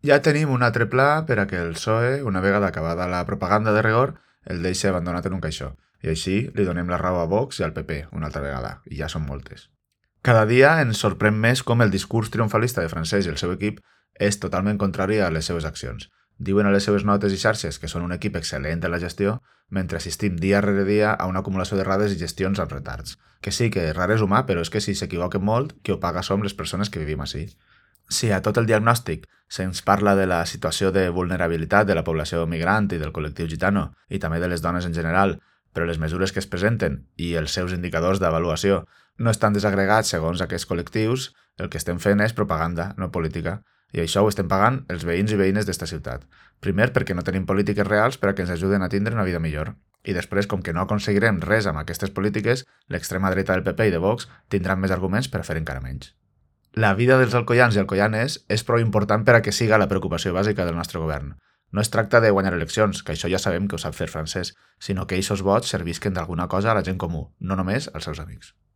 Ja tenim un altre pla per a que el PSOE, una vegada acabada la propaganda de rigor, el deixi abandonat en un caixó. I així li donem la raó a Vox i al PP, una altra vegada, i ja són moltes. Cada dia ens sorprèn més com el discurs triomfalista de Francesc i el seu equip és totalment contrari a les seves accions. Diuen a les seves notes i xarxes que són un equip excel·lent en la gestió, mentre assistim dia rere dia a una acumulació de rades i gestions amb retards. Que sí, que rar és humà, però és que si s'equivoquen molt, qui ho paga som les persones que vivim així. Si a tot el diagnòstic se'ns parla de la situació de vulnerabilitat de la població migrant i del col·lectiu gitano, i també de les dones en general, però les mesures que es presenten i els seus indicadors d'avaluació no estan desagregats segons aquests col·lectius, el que estem fent és propaganda, no política, i això ho estem pagant els veïns i veïnes d'esta ciutat. Primer, perquè no tenim polítiques reals per a que ens ajuden a tindre una vida millor. I després, com que no aconseguirem res amb aquestes polítiques, l'extrema dreta del PP i de Vox tindran més arguments per a fer encara menys. La vida dels alcoians i alcoianes és prou important per a que siga la preocupació bàsica del nostre govern. No es tracta de guanyar eleccions, que això ja sabem que ho sap fer francès, sinó que aquests vots servisquen d'alguna cosa a la gent comú, no només als seus amics.